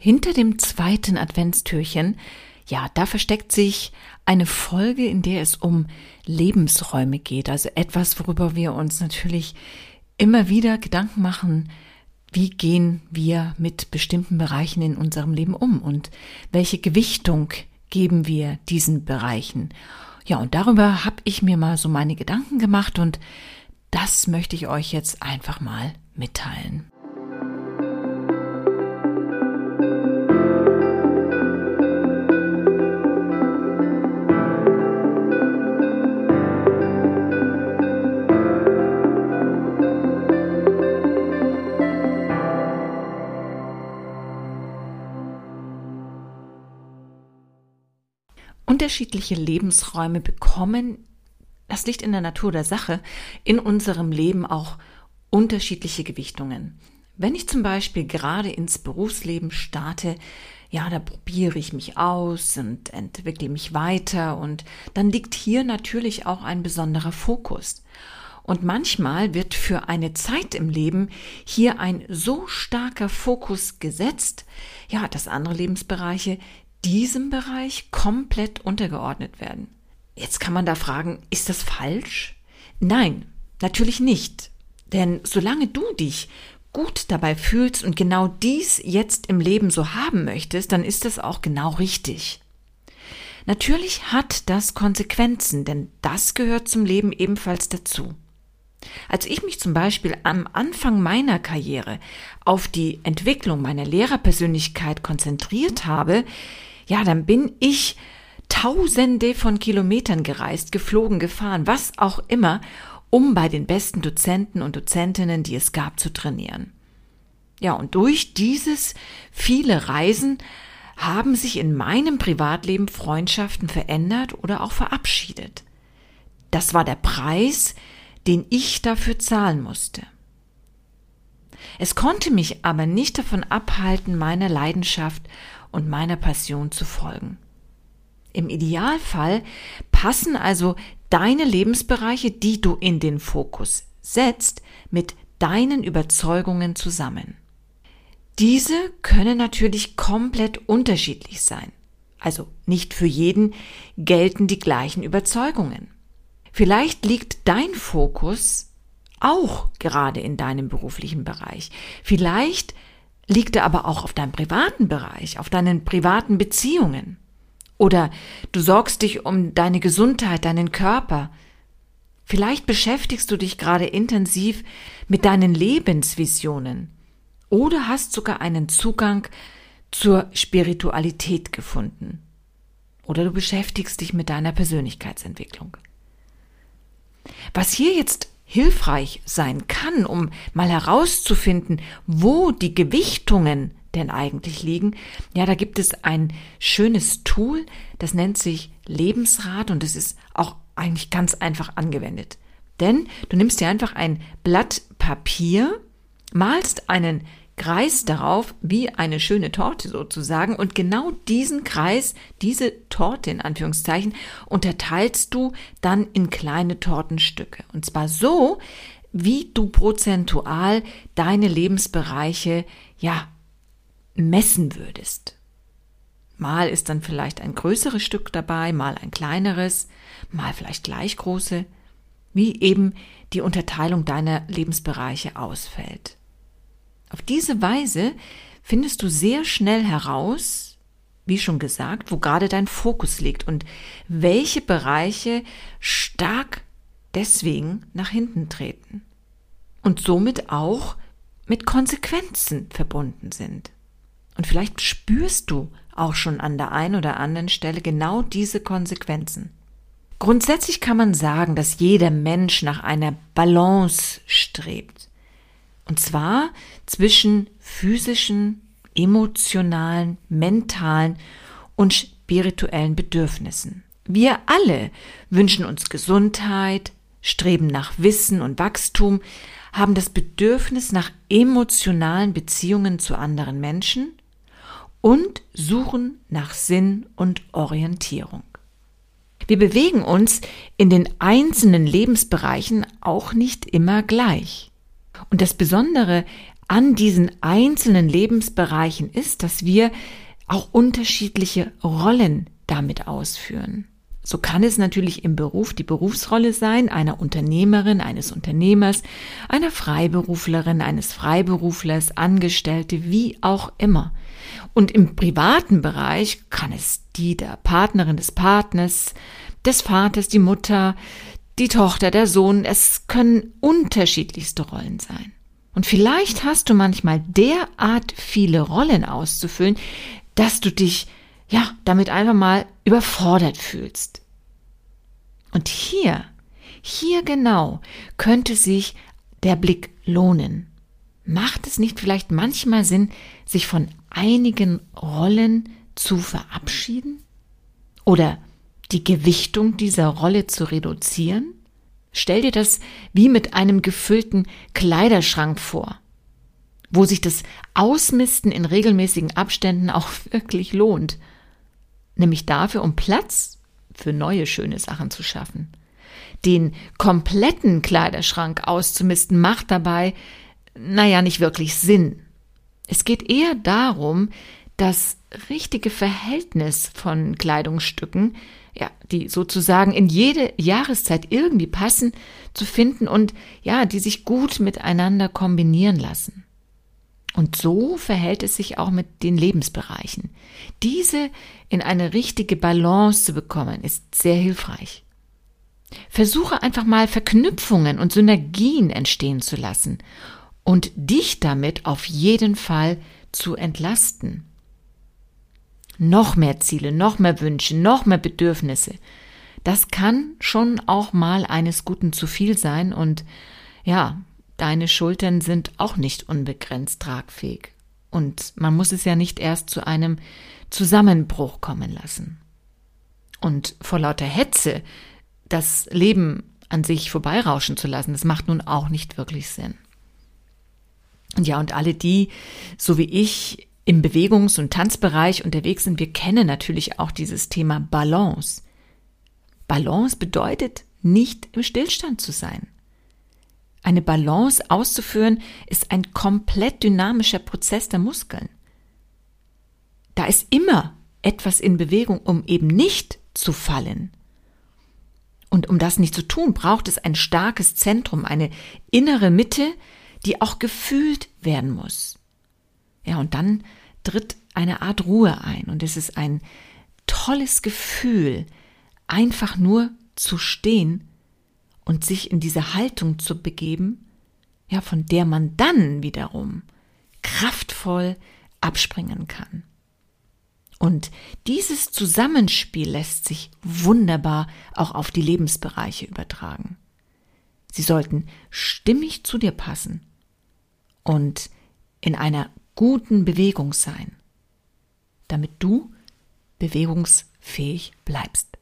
Hinter dem zweiten Adventstürchen, ja, da versteckt sich eine Folge, in der es um Lebensräume geht, also etwas, worüber wir uns natürlich immer wieder Gedanken machen, wie gehen wir mit bestimmten Bereichen in unserem Leben um und welche Gewichtung geben wir diesen Bereichen. Ja, und darüber habe ich mir mal so meine Gedanken gemacht und das möchte ich euch jetzt einfach mal mitteilen. Unterschiedliche Lebensräume bekommen, das liegt in der Natur der Sache, in unserem Leben auch unterschiedliche Gewichtungen. Wenn ich zum Beispiel gerade ins Berufsleben starte, ja, da probiere ich mich aus und entwickle mich weiter und dann liegt hier natürlich auch ein besonderer Fokus. Und manchmal wird für eine Zeit im Leben hier ein so starker Fokus gesetzt, ja, dass andere Lebensbereiche diesem Bereich komplett untergeordnet werden. Jetzt kann man da fragen, ist das falsch? Nein, natürlich nicht. Denn solange du dich gut dabei fühlst und genau dies jetzt im Leben so haben möchtest, dann ist das auch genau richtig. Natürlich hat das Konsequenzen, denn das gehört zum Leben ebenfalls dazu. Als ich mich zum Beispiel am Anfang meiner Karriere auf die Entwicklung meiner Lehrerpersönlichkeit konzentriert habe, ja, dann bin ich Tausende von Kilometern gereist, geflogen, gefahren, was auch immer, um bei den besten Dozenten und Dozentinnen, die es gab, zu trainieren. Ja, und durch dieses viele Reisen haben sich in meinem Privatleben Freundschaften verändert oder auch verabschiedet. Das war der Preis, den ich dafür zahlen musste. Es konnte mich aber nicht davon abhalten, meiner Leidenschaft und meiner Passion zu folgen. Im Idealfall passen also deine Lebensbereiche, die du in den Fokus setzt, mit deinen Überzeugungen zusammen. Diese können natürlich komplett unterschiedlich sein. Also nicht für jeden gelten die gleichen Überzeugungen. Vielleicht liegt dein Fokus auch gerade in deinem beruflichen Bereich. Vielleicht liegt er aber auch auf deinem privaten Bereich, auf deinen privaten Beziehungen. Oder du sorgst dich um deine Gesundheit, deinen Körper. Vielleicht beschäftigst du dich gerade intensiv mit deinen Lebensvisionen oder hast sogar einen Zugang zur Spiritualität gefunden. Oder du beschäftigst dich mit deiner Persönlichkeitsentwicklung. Was hier jetzt hilfreich sein kann, um mal herauszufinden, wo die Gewichtungen denn eigentlich liegen, ja, da gibt es ein schönes Tool, das nennt sich Lebensrat und es ist auch eigentlich ganz einfach angewendet. Denn du nimmst dir einfach ein Blatt Papier, malst einen Kreis darauf, wie eine schöne Torte sozusagen. Und genau diesen Kreis, diese Torte in Anführungszeichen, unterteilst du dann in kleine Tortenstücke. Und zwar so, wie du prozentual deine Lebensbereiche, ja, messen würdest. Mal ist dann vielleicht ein größeres Stück dabei, mal ein kleineres, mal vielleicht gleich große, wie eben die Unterteilung deiner Lebensbereiche ausfällt. Auf diese Weise findest du sehr schnell heraus, wie schon gesagt, wo gerade dein Fokus liegt und welche Bereiche stark deswegen nach hinten treten und somit auch mit Konsequenzen verbunden sind. Und vielleicht spürst du auch schon an der einen oder anderen Stelle genau diese Konsequenzen. Grundsätzlich kann man sagen, dass jeder Mensch nach einer Balance strebt. Und zwar zwischen physischen, emotionalen, mentalen und spirituellen Bedürfnissen. Wir alle wünschen uns Gesundheit, streben nach Wissen und Wachstum, haben das Bedürfnis nach emotionalen Beziehungen zu anderen Menschen und suchen nach Sinn und Orientierung. Wir bewegen uns in den einzelnen Lebensbereichen auch nicht immer gleich. Und das Besondere an diesen einzelnen Lebensbereichen ist, dass wir auch unterschiedliche Rollen damit ausführen. So kann es natürlich im Beruf die Berufsrolle sein, einer Unternehmerin, eines Unternehmers, einer Freiberuflerin, eines Freiberuflers, Angestellte, wie auch immer. Und im privaten Bereich kann es die der Partnerin des Partners, des Vaters, die Mutter, die Tochter, der Sohn, es können unterschiedlichste Rollen sein. Und vielleicht hast du manchmal derart viele Rollen auszufüllen, dass du dich ja damit einfach mal überfordert fühlst. Und hier, hier genau könnte sich der Blick lohnen. Macht es nicht vielleicht manchmal Sinn, sich von einigen Rollen zu verabschieden? Oder die Gewichtung dieser Rolle zu reduzieren? Stell dir das wie mit einem gefüllten Kleiderschrank vor, wo sich das Ausmisten in regelmäßigen Abständen auch wirklich lohnt. Nämlich dafür, um Platz für neue schöne Sachen zu schaffen. Den kompletten Kleiderschrank auszumisten macht dabei, naja, nicht wirklich Sinn. Es geht eher darum, das richtige Verhältnis von Kleidungsstücken, ja, die sozusagen in jede Jahreszeit irgendwie passen, zu finden und ja, die sich gut miteinander kombinieren lassen. Und so verhält es sich auch mit den Lebensbereichen. Diese in eine richtige Balance zu bekommen, ist sehr hilfreich. Versuche einfach mal Verknüpfungen und Synergien entstehen zu lassen und dich damit auf jeden Fall zu entlasten. Noch mehr Ziele, noch mehr Wünsche, noch mehr Bedürfnisse. Das kann schon auch mal eines Guten zu viel sein und ja, deine Schultern sind auch nicht unbegrenzt tragfähig. Und man muss es ja nicht erst zu einem Zusammenbruch kommen lassen. Und vor lauter Hetze das Leben an sich vorbeirauschen zu lassen, das macht nun auch nicht wirklich Sinn. Und ja, und alle die, so wie ich, im Bewegungs- und Tanzbereich unterwegs sind, wir kennen natürlich auch dieses Thema Balance. Balance bedeutet, nicht im Stillstand zu sein. Eine Balance auszuführen ist ein komplett dynamischer Prozess der Muskeln. Da ist immer etwas in Bewegung, um eben nicht zu fallen. Und um das nicht zu tun, braucht es ein starkes Zentrum, eine innere Mitte, die auch gefühlt werden muss. Ja, und dann tritt eine Art Ruhe ein und es ist ein tolles Gefühl, einfach nur zu stehen und sich in diese Haltung zu begeben, ja, von der man dann wiederum kraftvoll abspringen kann. Und dieses Zusammenspiel lässt sich wunderbar auch auf die Lebensbereiche übertragen. Sie sollten stimmig zu dir passen und in einer guten Bewegung sein, damit du bewegungsfähig bleibst.